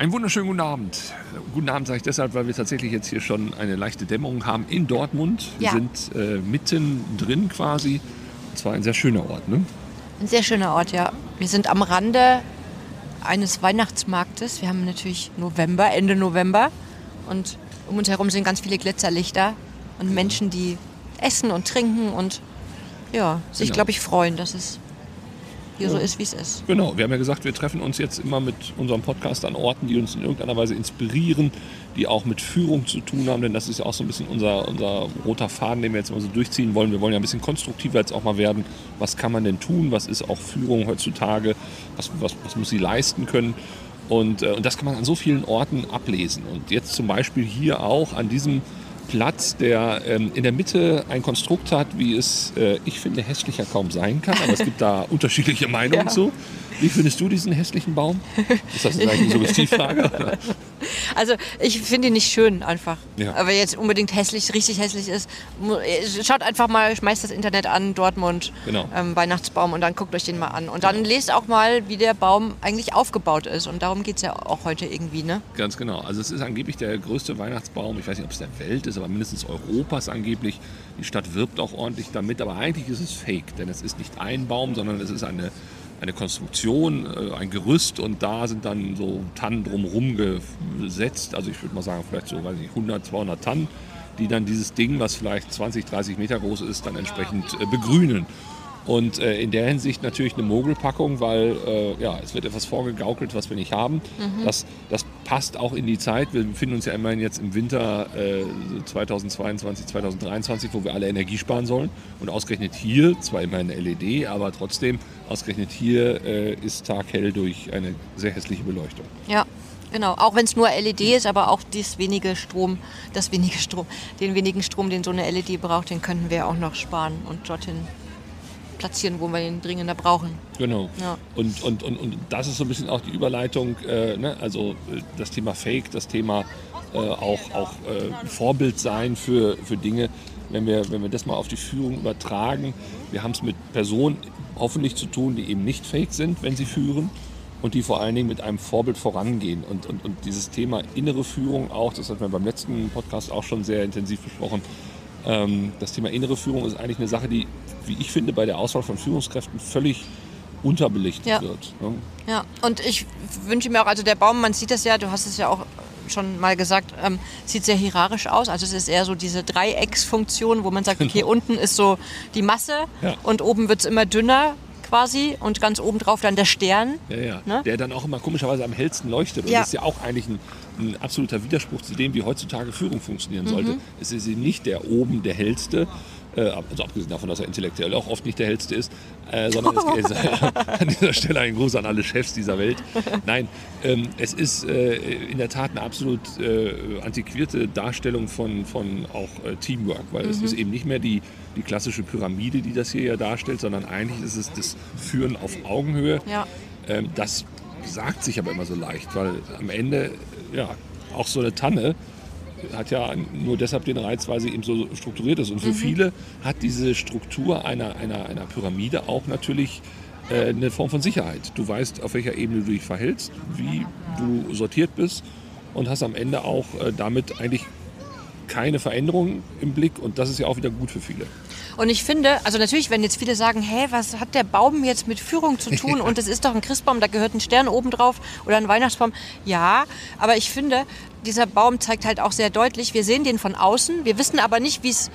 Einen wunderschönen guten Abend. Guten Abend sage ich deshalb, weil wir tatsächlich jetzt hier schon eine leichte Dämmerung haben in Dortmund. Wir Ja. sind äh, mitten drin quasi. Und zwar ein sehr schöner Ort, ne? Ein sehr schöner Ort, ja. Wir sind am Rande eines Weihnachtsmarktes. Wir haben natürlich November, Ende November. Und um uns herum sind ganz viele Glitzerlichter und Menschen, die essen und trinken und ja, sich, Genau. glaube ich, freuen, dass es hier so ist, wie es ist. Genau, wir haben ja gesagt, wir treffen uns jetzt immer mit unserem Podcast an Orten, die uns in irgendeiner Weise inspirieren, die auch mit Führung zu tun haben, denn das ist ja auch so ein bisschen unser, unser roter Faden, den wir jetzt mal so durchziehen wollen. Wir wollen ja ein bisschen konstruktiver jetzt auch mal werden. Was kann man denn tun? Was ist auch Führung heutzutage? Was, was, was muss sie leisten können? Und, äh, und das kann man an so vielen Orten ablesen. Und jetzt zum Beispiel hier auch an diesem Platz, der ähm, in der Mitte ein Konstrukt hat, wie es, äh, ich finde, hässlicher kaum sein kann. Aber es gibt da unterschiedliche Meinungen Ja. zu. Wie findest du diesen hässlichen Baum? Ist das vielleicht eine Suggestivfrage? Also ich finde ihn nicht schön einfach. Ja. Aber jetzt unbedingt hässlich, richtig hässlich ist. äh, Schaut einfach mal, schmeißt das Internet an, Dortmund, Genau. ähm, Weihnachtsbaum und dann guckt euch den mal an. Und dann lest auch mal, wie der Baum eigentlich aufgebaut ist. Und darum geht es ja auch heute irgendwie, ne? Ganz genau. Also es ist angeblich der größte Weihnachtsbaum, ich weiß nicht, ob es der Welt ist, aber mindestens Europas angeblich. Die Stadt wirbt auch ordentlich damit, aber eigentlich ist es fake, denn es ist nicht ein Baum, sondern es ist eine, eine Konstruktion, äh, ein Gerüst und da sind dann so Tannen drumherum gesetzt. Also ich würde mal sagen, vielleicht so weiß ich, nicht, 100, 200 Tannen, die dann dieses Ding, was vielleicht 20, 30 Meter groß ist, dann entsprechend äh, begrünen. Und äh, in der Hinsicht natürlich eine Mogelpackung, weil äh, ja, es wird etwas vorgegaukelt, was wir nicht haben. Das, das passt auch in die Zeit. Wir befinden uns ja immerhin jetzt im Winter äh, 2022, 2023, wo wir alle Energie sparen sollen. Und ausgerechnet hier, zwar immerhin eine LED, aber trotzdem, ausgerechnet hier äh, ist taghell durch eine sehr hässliche Beleuchtung. Ja, genau. Auch wenn es nur LED ist, aber auch das wenige Strom, das wenige Strom, den wenigen Strom, den so eine LED braucht, den könnten wir auch noch sparen und dorthin platzieren, wo wir ihn dringender brauchen. Genau. Ja. Und, und, und, und das ist so ein bisschen auch die Überleitung, äh, ne? also äh, das Thema Fake, das Thema äh, auch, auch äh, Vorbild sein für, für Dinge. Wenn wir, wenn wir das mal auf die Führung übertragen, wir haben es mit Personen hoffentlich zu tun, die eben nicht fake sind, wenn sie führen und die vor allen Dingen mit einem Vorbild vorangehen. Und, und, und dieses Thema innere Führung auch, das hatten wir beim letzten Podcast auch schon sehr intensiv besprochen, das Thema innere Führung ist eigentlich eine Sache, die, wie ich finde, bei der Auswahl von Führungskräften völlig unterbelichtet Ja. wird. Ne? Ja, und ich wünsche mir auch, also der Baum, man sieht das ja, du hast es ja auch schon mal gesagt, ähm, sieht sehr hierarchisch aus. Also es ist eher so diese Dreiecksfunktion, wo man sagt, okay, unten ist so die Masse Ja. und oben wird es immer dünner quasi und ganz oben drauf dann der Stern. Ja, ja. Ne? Der dann auch immer komischerweise am hellsten leuchtet. Und Ja. das ist ja auch eigentlich ein, ein absoluter Widerspruch zu dem, wie heutzutage Führung funktionieren sollte. Mhm. Es ist eben nicht der oben der hellste, also abgesehen davon, dass er intellektuell auch oft nicht der hellste ist, äh, sondern es an dieser Stelle ein Gruß an alle Chefs dieser Welt. Nein, ähm, es ist äh, in der Tat eine absolut äh, antiquierte Darstellung von, von auch äh, Teamwork, weil Mhm. es ist eben nicht mehr die, die klassische Pyramide, die das hier ja darstellt, sondern eigentlich ist es das Führen auf Augenhöhe. Ja. Ähm, das sagt sich aber immer so leicht, weil am Ende, ja, auch so eine Tanne hat ja nur deshalb den Reiz, weil sie eben so strukturiert ist. Und für viele hat diese Struktur einer, einer, einer Pyramide auch natürlich äh, eine Form von Sicherheit. Du weißt, auf welcher Ebene du dich verhältst, wie du sortiert bist und hast am Ende auch äh, damit eigentlich keine Veränderung im Blick. Und das ist ja auch wieder gut für viele. Und ich finde, also natürlich, wenn jetzt viele sagen, hä, was hat der Baum jetzt mit Führung zu tun? Und es ist doch ein Christbaum, da gehört ein Stern oben drauf oder ein Weihnachtsbaum. Ja, aber ich finde, dieser Baum zeigt halt auch sehr deutlich, wir sehen den von außen, wir wissen aber nicht, wie es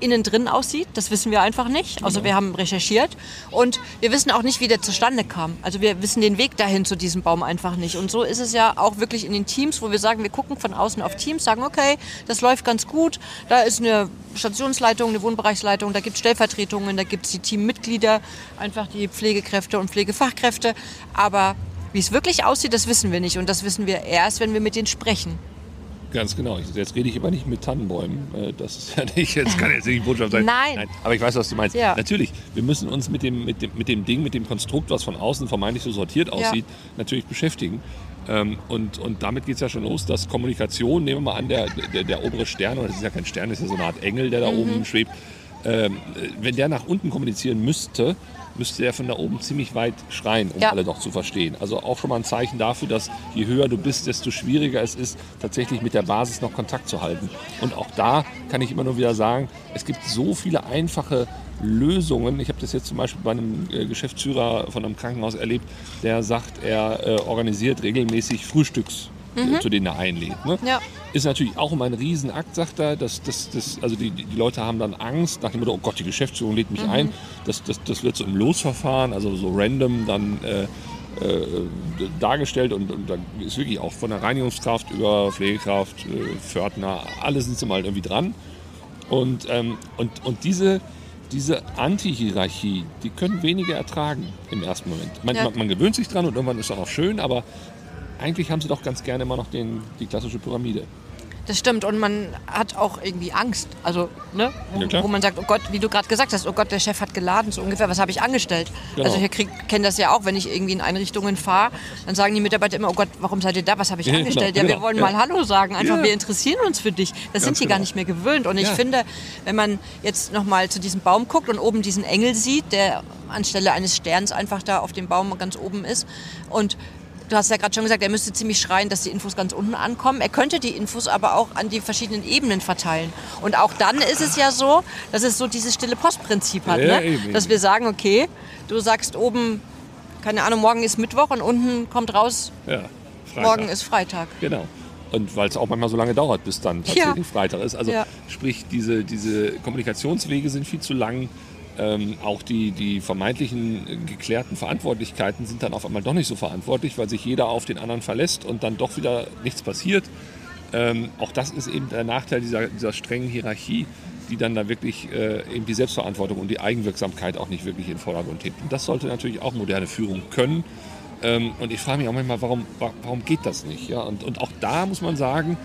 innen drin aussieht. Das wissen wir einfach nicht. Also wir haben recherchiert und wir wissen auch nicht, wie der zustande kam. Also wir wissen den Weg dahin zu diesem Baum einfach nicht. Und so ist es ja auch wirklich in den Teams, wo wir sagen, wir gucken von außen auf Teams, sagen, okay, das läuft ganz gut. Da ist eine Stationsleitung, eine Wohnbereichsleitung, da gibt es Stellvertretungen, da gibt es die Teammitglieder, einfach die Pflegekräfte und Pflegefachkräfte. Aber wie es wirklich aussieht, das wissen wir nicht. Und das wissen wir erst, wenn wir mit denen sprechen. Ganz genau. Jetzt rede ich aber nicht mit Tannenbäumen. Äh, Das ist ja nicht, jetzt kann jetzt nicht die Botschaft sein. Nein. Aber ich weiß, was du meinst. Ja. Natürlich, wir müssen uns mit dem, mit, dem, mit dem Ding, mit dem Konstrukt, was von außen vermeintlich so sortiert aussieht, natürlich beschäftigen. Ähm, und, und damit geht es ja schon los, dass Kommunikation, nehmen wir mal an, der, der, der obere Stern, oder das ist ja kein Stern, das ist ja so eine Art Engel, der da Mhm. oben schwebt, ähm, wenn der nach unten kommunizieren müsste, müsste er von da oben ziemlich weit schreien, um Ja. alle noch zu verstehen. Also auch schon mal ein Zeichen dafür, dass je höher du bist, desto schwieriger es ist, tatsächlich mit der Basis noch Kontakt zu halten. Und auch da kann ich immer nur wieder sagen, es gibt so viele einfache Lösungen. Ich habe das jetzt zum Beispiel bei einem äh, Geschäftsführer von einem Krankenhaus erlebt, der sagt, er äh, organisiert regelmäßig Frühstücks, äh, zu denen er einlädt. Ne? Ja. Ist natürlich auch immer ein Riesenakt, sagt er. Das, das, das, also die, die Leute haben dann Angst nach dem Motto, oh Gott, die Geschäftsführung lädt mich ein. Das, das, das wird so im Losverfahren, also so random dann äh, äh, dargestellt und, und da ist wirklich auch von der Reinigungskraft über Pflegekraft, äh, Pförtner, alle sind sie mal irgendwie dran. Und, ähm, und, und diese, diese Anti-Hierarchie, die können wenige ertragen im ersten Moment. Man, Ja. man, man gewöhnt sich dran und irgendwann ist es auch schön, aber eigentlich haben sie doch ganz gerne immer noch den, die klassische Pyramide. Das stimmt und man hat auch irgendwie Angst. Also, ne? Ja, Wo, klar. wo man sagt, oh Gott, wie du gerade gesagt hast, oh Gott, der Chef hat geladen, so ungefähr, was habe ich angestellt? Genau. Also ich kenne das ja auch, wenn ich irgendwie in Einrichtungen fahre, dann sagen die Mitarbeiter immer, oh Gott, warum seid ihr da? Was habe ich Ja, angestellt? genau, ja, wir genau, wollen ja. mal Hallo sagen, einfach Ja. wir interessieren uns für dich. Das sind Ganz die gar genau. nicht mehr gewöhnt. Und ich Ja. finde, wenn man jetzt nochmal zu diesem Baum guckt und oben diesen Engel sieht, der anstelle eines Sterns einfach da auf dem Baum ganz oben ist und Du hast ja gerade schon gesagt, er müsste ziemlich schreien, dass die Infos ganz unten ankommen. Er könnte die Infos aber auch an die verschiedenen Ebenen verteilen. Und auch dann ist es ja so, dass es so dieses stille Postprinzip hat. Ja, ne? eben, Dass wir sagen, okay, du sagst oben, keine Ahnung, morgen ist Mittwoch und unten kommt raus, Ja, morgen ist Freitag. Genau. Und weil es auch manchmal so lange dauert, bis dann tatsächlich Freitag ist. Also Ja. sprich, diese, diese Kommunikationswege sind viel zu lang. Ähm, auch die, die vermeintlichen äh, geklärten Verantwortlichkeiten sind dann auf einmal doch nicht so verantwortlich, weil sich jeder auf den anderen verlässt und dann doch wieder nichts passiert. Ähm, auch das ist eben der Nachteil dieser, dieser strengen Hierarchie, die dann da wirklich äh, eben die Selbstverantwortung und die Eigenwirksamkeit auch nicht wirklich in Vordergrund hebt. Und das sollte natürlich auch moderne Führung können. Ähm, und ich frage mich auch manchmal, warum, wa- warum geht das nicht? Ja? Und, und auch da muss man sagen,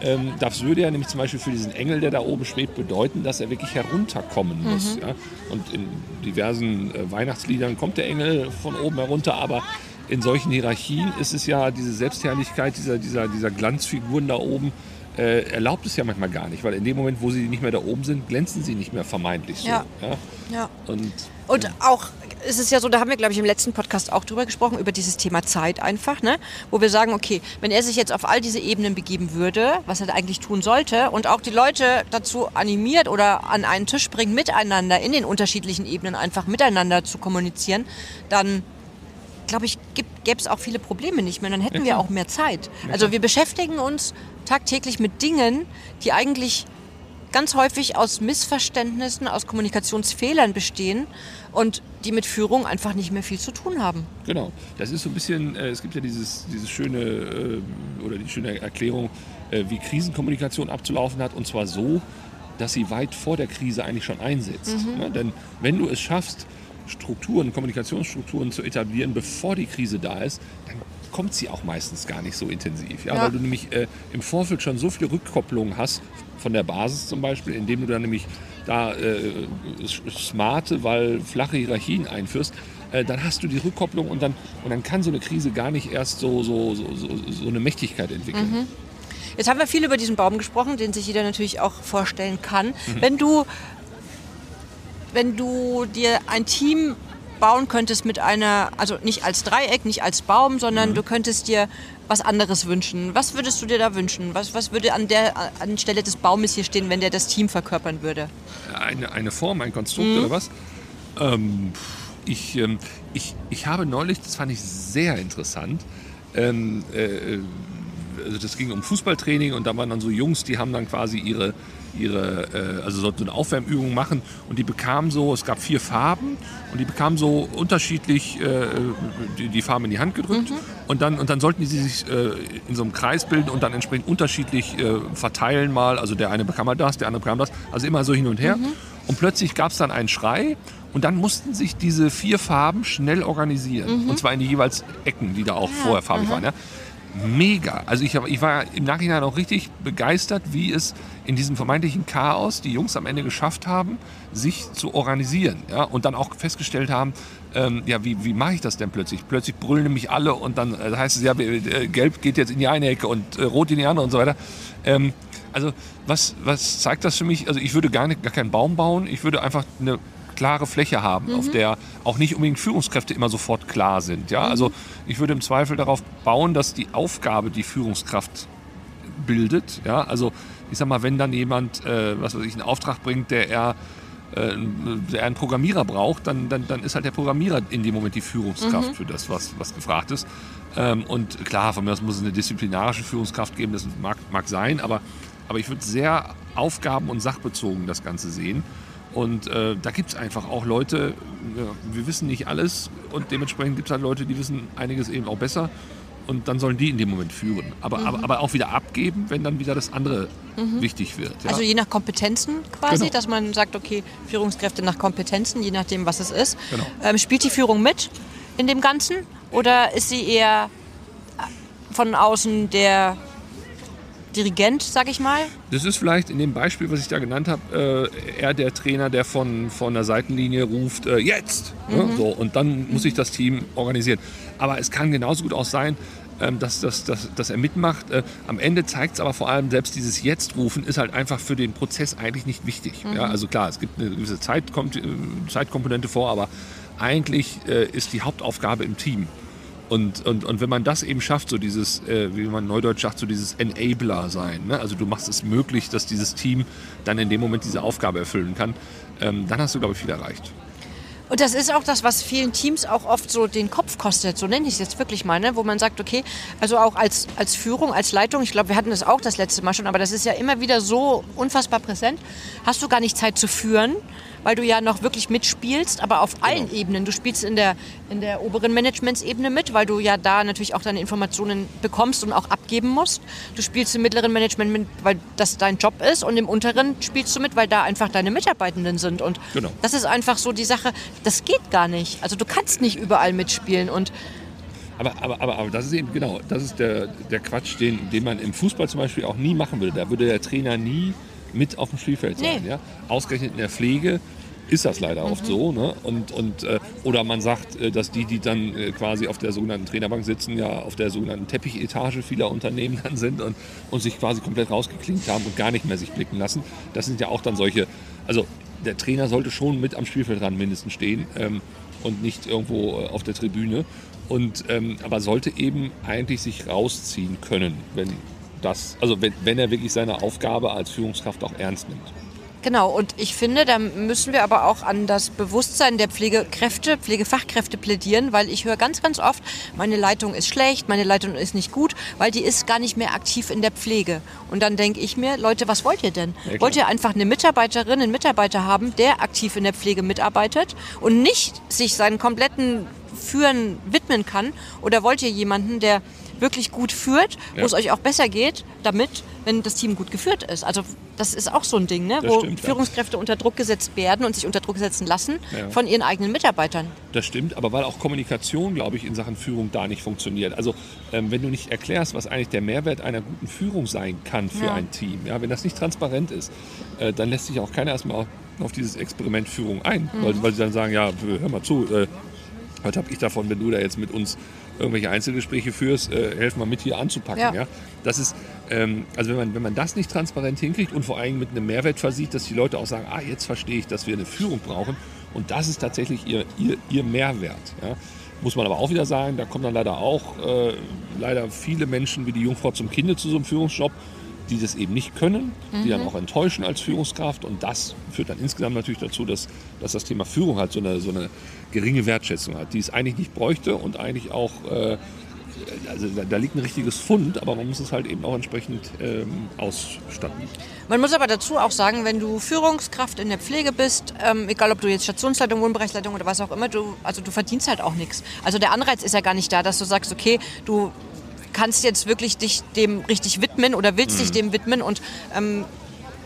ähm, das würde ja nämlich zum Beispiel für diesen Engel, der da oben schwebt, bedeuten, dass er wirklich herunterkommen muss. Ja? Und in diversen äh, Weihnachtsliedern kommt der Engel von oben herunter, aber in solchen Hierarchien ist es ja diese Selbstherrlichkeit dieser, dieser, dieser Glanzfiguren da oben, äh, erlaubt es ja manchmal gar nicht, weil in dem Moment, wo sie nicht mehr da oben sind, glänzen sie nicht mehr vermeintlich so. Ja. Ja? Ja. Und Und auch ist es ja so, da haben wir, glaube ich, im letzten Podcast auch drüber gesprochen, über dieses Thema Zeit einfach, ne? wo wir sagen, okay, wenn er sich jetzt auf all diese Ebenen begeben würde, was er eigentlich tun sollte, und auch die Leute dazu animiert oder an einen Tisch bringt, miteinander in den unterschiedlichen Ebenen einfach miteinander zu kommunizieren, dann glaube ich, gäbe es auch viele Probleme nicht mehr. Dann hätten wir auch mehr Zeit. Also wir beschäftigen uns tagtäglich mit Dingen, die eigentlich ganz häufig aus Missverständnissen, aus Kommunikationsfehlern bestehen und die mit Führung einfach nicht mehr viel zu tun haben. Genau, das ist so ein bisschen, äh, es gibt ja dieses, dieses schöne äh, oder die schöne Erklärung, äh, wie Krisenkommunikation abzulaufen hat und zwar so, dass sie weit vor der Krise eigentlich schon einsetzt. Ne? Denn wenn du es schaffst, Strukturen, Kommunikationsstrukturen zu etablieren, bevor die Krise da ist, dann kommt sie auch meistens gar nicht so intensiv. Ja? Ja. Weil du nämlich äh, im Vorfeld schon so viele Rückkopplungen hast, von der Basis zum Beispiel, indem du dann nämlich da äh, smarte, weil flache Hierarchien einführst, äh, dann hast du die Rückkopplung und dann, und dann kann so eine Krise gar nicht erst so, so, so, so, so eine Mächtigkeit entwickeln. Jetzt haben wir viel über diesen Baum gesprochen, den sich jeder natürlich auch vorstellen kann. Mhm. Wenn du wenn du dir ein Team bauen könntest mit einer, also nicht als Dreieck, nicht als Baum, sondern Mhm. du könntest dir was anderes wünschen. Was würdest du dir da wünschen? Was, was würde an der Anstelle des Baumes hier stehen, wenn der das Team verkörpern würde? eine, eine Form, ein Konstrukt Mhm. oder was? Ähm, ich, ähm, ich, ich habe neulich, das fand ich sehr interessant, ähm, äh, also das ging um Fußballtraining und da waren dann so Jungs, die haben dann quasi ihre, ihre äh, also sollten so eine Aufwärmübung machen. Und die bekamen so, es gab vier Farben und die bekamen so unterschiedlich äh, die, die Farben in die Hand gedrückt. Und, dann, und dann sollten die sich äh, in so einem Kreis bilden und dann entsprechend unterschiedlich äh, verteilen mal, also der eine bekam mal das, der andere bekam das, also immer so hin und her. Und plötzlich gab es dann einen Schrei und dann mussten sich diese vier Farben schnell organisieren. Und zwar in die jeweils Ecken, die da auch vorher farbig waren. Ja? Mega. Also ich, ich war im Nachhinein auch richtig begeistert, wie es in diesem vermeintlichen Chaos die Jungs am Ende geschafft haben, sich zu organisieren. Ja? Und dann auch festgestellt haben, ähm, ja, wie, wie mache ich das denn plötzlich? Plötzlich brüllen nämlich alle und dann äh, heißt es ja, äh, gelb geht jetzt in die eine Ecke und äh, rot in die andere und so weiter. Ähm, Also was, was zeigt das für mich? Also ich würde gar, nicht, gar keinen Baum bauen. Ich würde einfach eine klare Fläche haben, mhm. auf der auch nicht unbedingt Führungskräfte immer sofort klar sind. Ja? Mhm. Also ich würde im Zweifel darauf bauen, dass die Aufgabe die Führungskraft bildet. Ja? Also ich sag mal, wenn dann jemand, äh, was weiß ich, einen Auftrag bringt, der er äh, der einen Programmierer braucht, dann, dann, dann ist halt der Programmierer in dem Moment die Führungskraft mhm. für das, was, was gefragt ist. Ähm, und klar, von mir aus muss es eine disziplinarische Führungskraft geben, das mag, mag sein, aber, aber ich würde sehr aufgaben- und sachbezogen das Ganze sehen. Und äh, da gibt es einfach auch Leute, ja, wir wissen nicht alles und dementsprechend gibt es halt Leute, die wissen einiges eben auch besser und dann sollen die in dem Moment führen. Aber, mhm. aber, aber auch wieder abgeben, wenn dann wieder das andere mhm. wichtig wird. Ja? Also je nach Kompetenzen quasi, genau. dass man sagt, okay, Führungskräfte nach Kompetenzen, je nachdem, was es ist. Genau. Ähm, spielt die Führung mit in dem Ganzen oder ist sie eher von außen der Dirigent, sag ich mal? Das ist vielleicht in dem Beispiel, was ich da genannt habe, äh, eher der Trainer, der von, von der Seitenlinie ruft, äh, jetzt! Mhm. Ja, so, und dann muss sich das Team organisieren. Aber es kann genauso gut auch sein, ähm, dass, dass, dass, dass er mitmacht. Äh, am Ende zeigt es aber vor allem, selbst dieses Jetzt-Rufen ist halt einfach für den Prozess eigentlich nicht wichtig. Mhm. Ja, also klar, es gibt eine gewisse Zeit, äh, Zeitkomponente vor, aber eigentlich äh, ist die Hauptaufgabe im Team. Und, und, und wenn man das eben schafft, so dieses, äh, wie man neudeutsch sagt, so dieses Enabler sein, ne? also du machst es möglich, dass dieses Team dann in dem Moment diese Aufgabe erfüllen kann, ähm, dann hast du, glaube ich, viel erreicht. Und das ist auch das, was vielen Teams auch oft so den Kopf kostet, so nenne ich es jetzt wirklich mal, ne? wo man sagt, okay, also auch als, als Führung, als Leitung, ich glaube, wir hatten das auch das letzte Mal schon, aber das ist ja immer wieder so unfassbar präsent, hast du gar nicht Zeit zu führen weil du ja noch wirklich mitspielst, aber auf genau. allen Ebenen. Du spielst in der, in der oberen Managementsebene mit, weil du ja da natürlich auch deine Informationen bekommst und auch abgeben musst. Du spielst im mittleren Management mit, weil das dein Job ist und im unteren spielst du mit, weil da einfach deine Mitarbeitenden sind. Und genau. das ist einfach so die Sache, das geht gar nicht. Also du kannst nicht überall mitspielen und aber, aber, aber, aber das ist eben genau, das ist der, der Quatsch, den, den man im Fußball zum Beispiel auch nie machen würde. Da würde der Trainer nie mit auf dem Spielfeld sein. Nee. Ja? Ausgerechnet in der Pflege ist das leider mhm. oft so. Ne? Und, und, äh, oder man sagt, äh, dass die, die dann äh, quasi auf der sogenannten Trainerbank sitzen, ja auf der sogenannten Teppichetage vieler Unternehmen dann sind und, und sich quasi komplett rausgeklinkt haben und gar nicht mehr sich blicken lassen. Das sind ja auch dann solche, also der Trainer sollte schon mit am Spielfeldrand mindestens stehen ähm, und nicht irgendwo äh, auf der Tribüne. Und, ähm, aber sollte eben eigentlich sich rausziehen können, wenn das, also wenn, wenn er wirklich seine Aufgabe als Führungskraft auch ernst nimmt. Genau, und ich finde, da müssen wir aber auch an das Bewusstsein der Pflegekräfte, Pflegefachkräfte plädieren, weil ich höre ganz, ganz oft, meine Leitung ist schlecht, meine Leitung ist nicht gut, weil die ist gar nicht mehr aktiv in der Pflege. Und dann denke ich mir, Leute, was wollt ihr denn? Ja, wollt ihr einfach eine Mitarbeiterin, einen Mitarbeiter haben, der aktiv in der Pflege mitarbeitet und nicht sich seinen kompletten Führen widmen kann? Oder wollt ihr jemanden, der wirklich gut führt, ja. wo es euch auch besser geht, damit, wenn das Team gut geführt ist. Also das ist auch so ein Ding, ne? wo stimmt, Führungskräfte ja. unter Druck gesetzt werden und sich unter Druck setzen lassen ja. von ihren eigenen Mitarbeitern. Das stimmt, aber weil auch Kommunikation, glaube ich, in Sachen Führung da nicht funktioniert. Also ähm, wenn du nicht erklärst, was eigentlich der Mehrwert einer guten Führung sein kann für ein Team, ja, wenn das nicht transparent ist, äh, dann lässt sich auch keiner erstmal auf dieses Experiment Führung ein, mhm. weil, weil sie dann sagen, ja, hör mal zu, äh, was habe ich davon, wenn du da jetzt mit uns irgendwelche Einzelgespräche führst, äh, helfen wir mit hier anzupacken. Ja. ja? Das ist, ähm, also wenn man, wenn man das nicht transparent hinkriegt und vor allem mit einem Mehrwert versieht, dass die Leute auch sagen, ah, jetzt verstehe ich, dass wir eine Führung brauchen und das ist tatsächlich ihr, ihr, ihr Mehrwert. Ja? Muss man aber auch wieder sagen, da kommen dann leider auch äh, leider viele Menschen wie die Jungfrau zum Kinde zu so einem Führungsjob die das eben nicht können, die dann mhm. auch enttäuschen als Führungskraft. Und das führt dann insgesamt natürlich dazu, dass, dass das Thema Führung halt so eine, so eine geringe Wertschätzung hat, die es eigentlich nicht bräuchte und eigentlich auch, äh, also da, da, liegt ein richtiges Fund, aber man muss es halt eben auch entsprechend ähm, ausstatten. Man muss aber dazu auch sagen, wenn du Führungskraft in der Pflege bist, ähm, egal ob du jetzt Stationsleitung, Wohnbereichsleitung oder was auch immer, du, also du verdienst halt auch nichts. Also der Anreiz ist ja gar nicht da, dass du sagst, okay, du kannst jetzt wirklich dich dem richtig widmen oder willst mhm. dich dem widmen und ähm,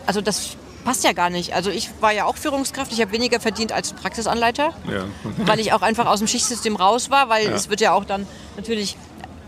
also das passt ja gar nicht. Also ich war ja auch Führungskraft, ich habe weniger verdient als Praxisanleiter, ja. weil ich auch einfach aus dem Schichtsystem raus war, weil ja. es wird ja auch dann natürlich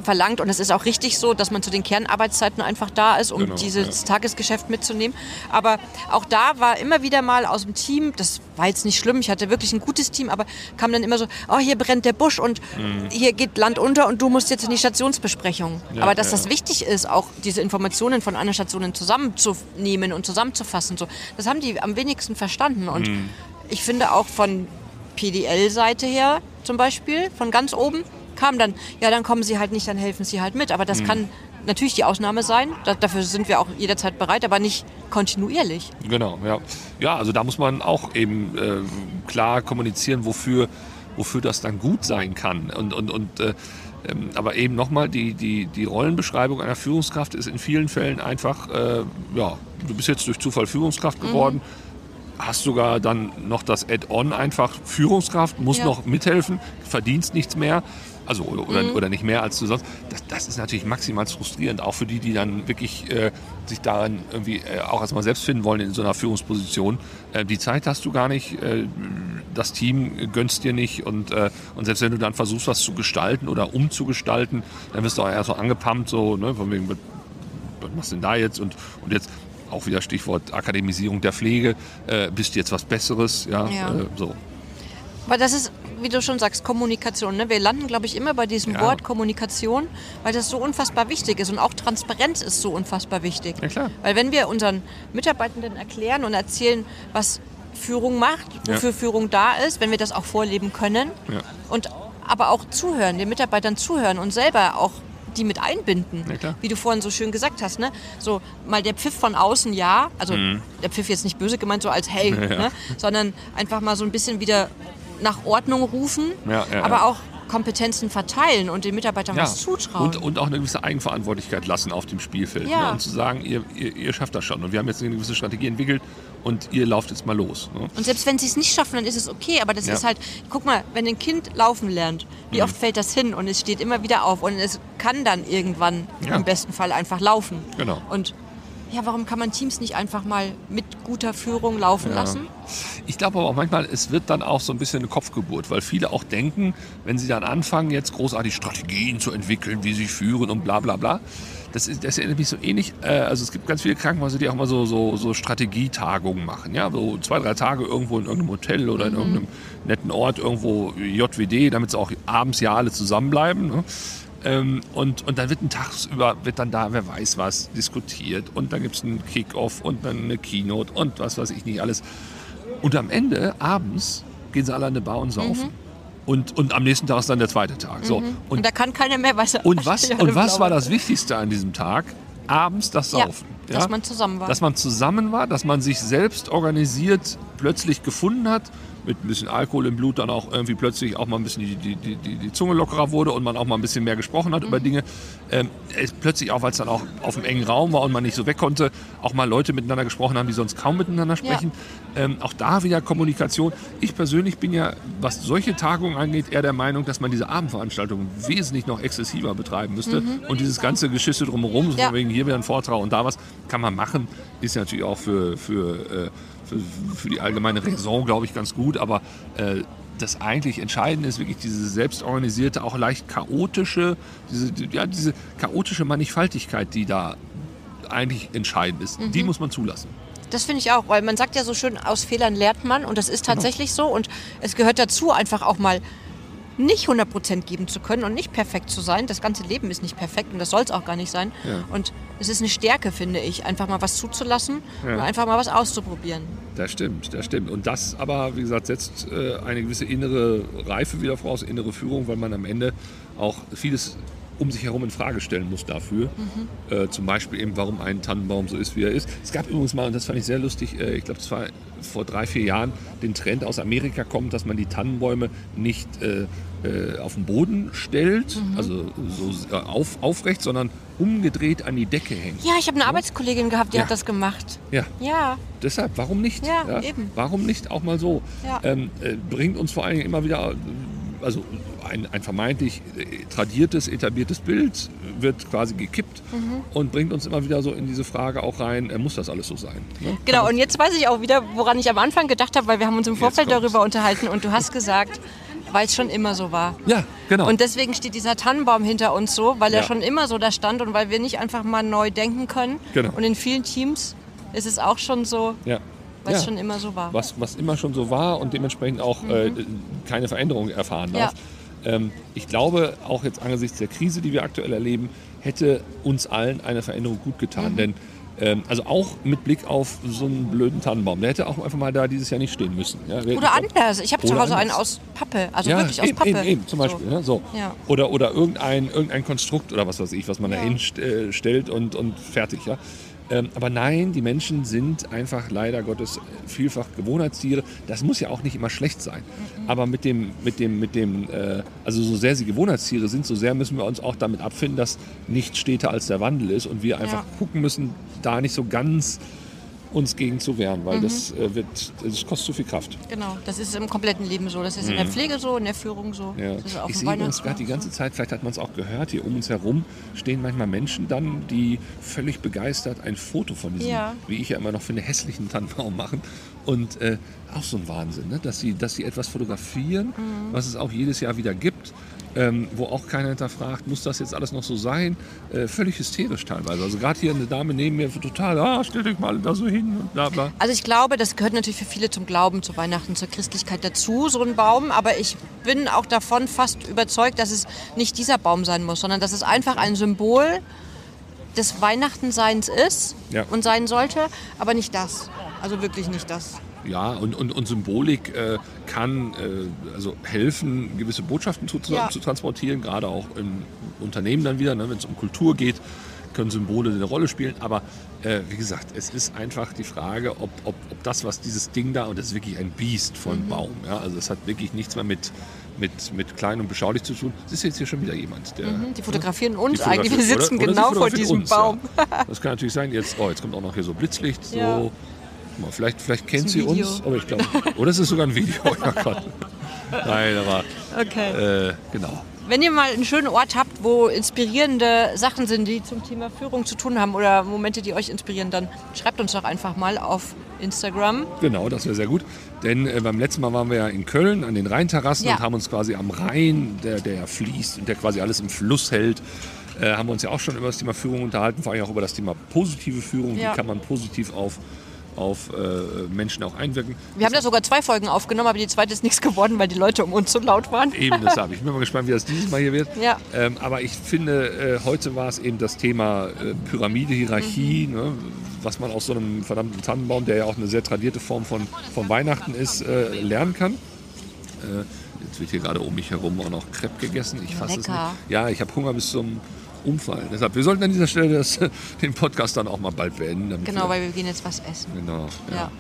verlangt und es ist auch richtig so, dass man zu den Kernarbeitszeiten einfach da ist, um Genau, dieses Tagesgeschäft mitzunehmen. Aber auch da war immer wieder mal aus dem Team, das war jetzt nicht schlimm, ich hatte wirklich ein gutes Team, aber kam dann immer so, oh, hier brennt der Busch und hier geht Land unter und du musst jetzt in die Stationsbesprechung. Mhm. Ja, aber dass ja, das ja. wichtig ist, auch diese Informationen von anderen Stationen zusammenzunehmen und zusammenzufassen, so, das haben die am wenigsten verstanden. Und Mhm. ich finde auch von PDL-Seite her zum Beispiel, von ganz oben, kam dann, ja, dann kommen sie halt nicht, dann helfen sie halt mit. Aber Mhm. das kann natürlich die Ausnahme sein. Da, dafür sind wir auch jederzeit bereit, aber nicht kontinuierlich. Genau, ja. Ja, also da muss man auch eben äh, klar kommunizieren, wofür, wofür das dann gut sein kann. Und, und, und äh, ähm, aber eben nochmal, die, die, die Rollenbeschreibung einer Führungskraft ist in vielen Fällen einfach, äh, ja, du bist jetzt durch Zufall Führungskraft geworden, hast sogar dann noch das Add-on einfach Führungskraft, musst Ja. noch mithelfen, verdienst nichts mehr. Also oder, oder, oder nicht mehr als du sonst. Das, das ist natürlich maximal frustrierend, auch für die, die dann wirklich äh, sich daran irgendwie äh, auch erstmal selbst finden wollen in so einer Führungsposition. Äh, die Zeit hast du gar nicht, äh, das Team gönnst dir nicht und, äh, und selbst wenn du dann versuchst, was zu gestalten oder umzugestalten, dann wirst du auch eher so angepumpt, so, ne, von wegen, was, was machst du denn da jetzt? Und, und jetzt auch wieder Stichwort Akademisierung der Pflege, äh, bist du jetzt was Besseres? Ja, Ja. Äh, so. Weil das ist, wie du schon sagst, Kommunikation. Ne? Wir landen, glaube ich, immer bei diesem Ja. Wort Kommunikation, weil das so unfassbar wichtig ist. Und auch Transparenz ist so unfassbar wichtig. Ja, klar. Weil wenn wir unseren Mitarbeitenden erklären und erzählen, was Führung macht, wofür Ja. Führung da ist, wenn wir das auch vorleben können und aber auch zuhören, den Mitarbeitern zuhören und selber auch die mit einbinden, Ja, wie du vorhin so schön gesagt hast, ne? So mal der Pfiff von außen, ja, also der Pfiff jetzt nicht böse gemeint, so als hey, Mhm. Ja. Ne? sondern einfach mal so ein bisschen wieder nach Ordnung rufen, aber auch Kompetenzen verteilen und den Mitarbeitern was zutrauen. Und, und auch eine gewisse Eigenverantwortlichkeit lassen auf dem Spielfeld. Ja. Ne? Und zu sagen, ihr, ihr, ihr schafft das schon. Und wir haben jetzt eine gewisse Strategie entwickelt und ihr lauft jetzt mal los. Ne? Und selbst wenn sie es nicht schaffen, dann ist es okay. Aber das Ja. ist halt, guck mal, wenn ein Kind laufen lernt, wie Mhm. oft fällt das hin und es steht immer wieder auf und es kann dann irgendwann Ja. im besten Fall einfach laufen. Genau. Und ja, warum kann man Teams nicht einfach mal mit guter Führung laufen Ja. lassen? Ich glaube aber auch manchmal, es wird dann auch so ein bisschen eine Kopfgeburt, weil viele auch denken, wenn sie dann anfangen, jetzt großartig Strategien zu entwickeln, wie sie führen und bla bla bla. Das, ist, das erinnert mich so ähnlich, äh, also es gibt ganz viele Krankenhäuser, die auch mal so, so, so Strategietagungen machen. Ja? So zwei, drei Tage irgendwo in irgendeinem Hotel oder in irgendeinem netten Ort, irgendwo JWD, damit sie auch abends ja alle zusammenbleiben. Ne? Ähm, und, und dann wird ein Tagsüber, wird dann da, wer weiß was, diskutiert. Und dann gibt es einen Kick-Off und dann eine Keynote und was weiß ich nicht alles. Und am Ende, abends, gehen sie alle an eine Bar und saufen. Und, und am nächsten Tag ist dann der zweite Tag. So. Und, Und, da kann keiner mehr was und, was, Ja, und was war blau. das Wichtigste an diesem Tag? Abends das Ja, Saufen. dass man zusammen war. Dass man zusammen war, dass man sich selbst organisiert plötzlich gefunden hat, mit ein bisschen Alkohol im Blut dann auch irgendwie plötzlich auch mal ein bisschen die, die, die, die, Zunge lockerer wurde und man auch mal ein bisschen mehr gesprochen hat über Mhm. Dinge. Ähm, plötzlich auch, weil es dann auch auf einem engen Raum war und man nicht so weg konnte, auch mal Leute miteinander gesprochen haben, die sonst kaum miteinander sprechen. Ähm, auch da wieder Kommunikation. Ich persönlich bin ja, was solche Tagungen angeht, eher der Meinung, dass man diese Abendveranstaltungen wesentlich noch exzessiver betreiben müsste. Und dieses ganze Geschisse drumherum, so Mhm. Ja. wegen hier wieder ein Vortrag und da was, kann man machen. Ist natürlich auch für, für, äh, für, für die allgemeine Raison, glaube ich, ganz gut. Aber äh, das eigentlich Entscheidende ist wirklich diese selbstorganisierte, auch leicht chaotische, diese, ja, diese chaotische Mannigfaltigkeit, die da eigentlich entscheidend ist. Mhm. Die muss man zulassen. Das finde ich auch, weil man sagt ja so schön, aus Fehlern lernt man und das ist Genau. tatsächlich so und es gehört dazu, einfach auch mal nicht 100% geben zu können und nicht perfekt zu sein. Das ganze Leben ist nicht perfekt und das soll es auch gar nicht sein. Ja. Und es ist eine Stärke, finde ich, einfach mal was zuzulassen Ja. und einfach mal was auszuprobieren. Das stimmt, das stimmt. Und das aber, wie gesagt, setzt äh, eine gewisse innere Reife wieder voraus, innere Führung, weil man am Ende auch vieles um sich herum in Frage stellen muss dafür. Äh, zum Beispiel eben, warum ein Tannenbaum so ist, wie er ist. Es gab übrigens mal, und das fand ich sehr lustig, äh, ich glaube, das war vor drei, vier Jahren, den Trend aus Amerika kommt, dass man die Tannenbäume nicht äh, äh, auf den Boden stellt, also so äh, auf, aufrecht, sondern umgedreht an die Decke hängt. Ja, ich habe eine Arbeitskollegin gehabt, die Ja. hat das gemacht. Ja, Ja, Deshalb, warum nicht? Ja, eben. Warum nicht auch mal so? Ja. Ähm, äh, bringt uns vor allen Dingen immer wieder, also ein, ein vermeintlich äh, tradiertes, etabliertes Bild wird quasi gekippt Mhm. und bringt uns immer wieder so in diese Frage auch rein, äh, muss das alles so sein? Ne? Genau, und jetzt weiß ich auch wieder, woran ich am Anfang gedacht habe, weil wir haben uns im Vorfeld darüber unterhalten und du hast gesagt, weil es schon immer so war. Ja, genau. Und deswegen steht dieser Tannenbaum hinter uns so, weil er Ja. schon immer so da stand und weil wir nicht einfach mal neu denken können. Genau. Und in vielen Teams ist es auch schon so, ja. Weil es ja. schon immer so war. was, was immer schon so war und dementsprechend auch äh, keine Veränderung erfahren darf. Ähm, ich glaube, auch jetzt angesichts der Krise, die wir aktuell erleben, hätte uns allen eine Veränderung gut getan. Denn ähm, also auch mit Blick auf so einen blöden Tannenbaum, der hätte auch einfach mal da dieses Jahr nicht stehen müssen. Ja, Oder anders. Ich habe zu Hause einen anders. aus Pappe, also ja, wirklich aus eben, Pappe. Eben, eben, zum Beispiel. So. Ne? So. Ja. Oder, oder irgendein, irgendein Konstrukt oder was weiß ich, was man Ja. da hinstellt und, und fertig. Ja? Ähm, aber nein, die Menschen sind einfach leider Gottes vielfach Gewohnheitstiere. Das muss ja auch nicht immer schlecht sein. Mhm. Aber mit dem, mit dem, mit dem, äh, also so sehr sie Gewohnheitstiere sind, so sehr müssen wir uns auch damit abfinden, dass nichts steter als der Wandel ist und wir einfach Ja. gucken müssen, da nicht so ganz uns gegen zu wehren, Mhm. weil das äh, wird, das kostet zu viel Kraft. Genau, das ist im kompletten Leben so. Das ist in der Pflege so, in der Führung so. Mhm. Ja. Ich sehe uns gerade die ganze. Zeit, vielleicht hat man es auch gehört, hier um uns herum stehen manchmal Menschen dann, die völlig begeistert ein Foto von diesem, Ja. wie ich ja immer noch finde, hässlichen Tannenbaum machen. Und äh, auch so ein Wahnsinn, ne? dass, sie, dass sie etwas fotografieren, Mhm. was es auch jedes Jahr wieder gibt. Ähm, wo auch keiner hinterfragt, muss das jetzt alles noch so sein? Äh, völlig hysterisch teilweise. Also gerade hier eine Dame neben mir, total, ah, stell dich mal da so hin und bla bla. Also ich glaube, das gehört natürlich für viele zum Glauben, zu Weihnachten, zur Christlichkeit dazu, so ein Baum. Aber ich bin auch davon fast überzeugt, dass es nicht dieser Baum sein muss, sondern dass es einfach ein Symbol des Weihnachtenseins ist Ja. und sein sollte, aber nicht das. Also wirklich nicht das. Ja, und, und, und Symbolik äh, kann äh, also helfen, gewisse Botschaften zu, Ja. zu transportieren, gerade auch im Unternehmen dann wieder, ne, wenn es um Kultur geht, können Symbole eine Rolle spielen. Aber äh, wie gesagt, es ist einfach die Frage, ob, ob, ob das, was dieses Ding da, und das ist wirklich ein Biest von Mhm. Baum, ja, also es hat wirklich nichts mehr mit, mit, mit klein und beschaulich zu tun. Es ist jetzt hier schon wieder jemand, der... Mhm, Die fotografieren uns Die eigentlich. Wir sitzen oder- oder genau vor fotografiert diesem uns, Baum. Ja. Das kann natürlich sein, jetzt, oh, jetzt kommt auch noch hier so Blitzlicht. So. Ja. Vielleicht, vielleicht kennt sie ein uns, Video. aber ich glaube. Oder es ist sogar ein Video. Gott. Nein, aber Okay. äh, genau. Wenn ihr mal einen schönen Ort habt, wo inspirierende Sachen sind, die zum Thema Führung zu tun haben oder Momente, die euch inspirieren, dann schreibt uns doch einfach mal auf Instagram. Genau, das wäre sehr gut. Denn äh, beim letzten Mal waren wir ja in Köln an den Rheinterrassen Ja. und haben uns quasi am Rhein, der, der ja fließt und der quasi alles im Fluss hält, äh, haben wir uns ja auch schon über das Thema Führung unterhalten, vor allem auch über das Thema positive Führung. Ja. Wie kann man positiv auf, auf äh, Menschen auch einwirken? Wir haben da sogar zwei Folgen aufgenommen, aber die zweite ist nichts geworden, weil die Leute um uns so laut waren. Eben, das habe ich. Ich bin mal gespannt, wie das dieses Mal hier wird. Ja. Ähm, aber ich finde, äh, heute war es eben das Thema äh, Pyramide, Hierarchie, Mhm. ne, was man aus so einem verdammten Tannenbaum, der ja auch eine sehr tradierte Form von, von Weihnachten ist, äh, lernen kann. Äh, jetzt wird hier gerade um mich herum auch noch Crepe gegessen. Ich fasse es nicht. Ja, ich habe Hunger bis zum Umfallen. Deshalb, wir sollten an dieser Stelle das, den Podcast dann auch mal bald beenden. Genau, weil wir gehen jetzt was essen. genau, ja. Ja.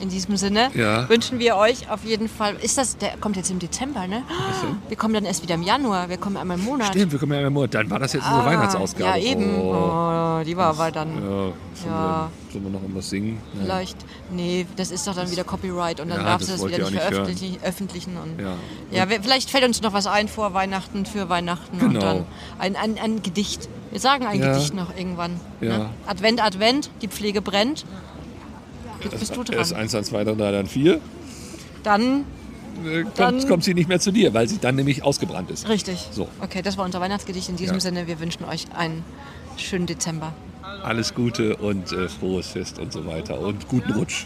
In diesem Sinne Ja. wünschen wir euch auf jeden Fall. Ist das, der kommt jetzt im Dezember, ne? Wir kommen dann erst wieder im Januar. Wir kommen einmal im Monat. Stimmt, wir kommen ja im Monat. Dann war das jetzt unsere Ah, Weihnachtsausgabe. Ja, eben. Oh. Oh, die war aber dann Ja, sollen, Ja. Wir, sollen wir noch irgendwas singen? Ja. vielleicht. Nee, das ist doch dann wieder Copyright und dann Ja, darfst du das wieder nicht veröffentlichen. öffentlichen und Ja. ja, vielleicht fällt uns noch was ein vor Weihnachten, für Weihnachten und Genau. dann ein, ein, ein Gedicht. Wir sagen ein. Gedicht noch irgendwann. Ne? Advent, Advent, die Pflege brennt. Jetzt bist du Erst dran. 1, dann 2, dann 3, dann 4. Dann, Äh, Dann- kommt, kommt sie nicht mehr zu dir, weil sie dann nämlich ausgebrannt ist. richtig. So. Okay, das war unser Weihnachtsgedicht. In diesem Ja. Sinne, wir wünschen euch einen schönen Dezember. Alles Gute und äh, frohes Fest und so weiter und guten Rutsch.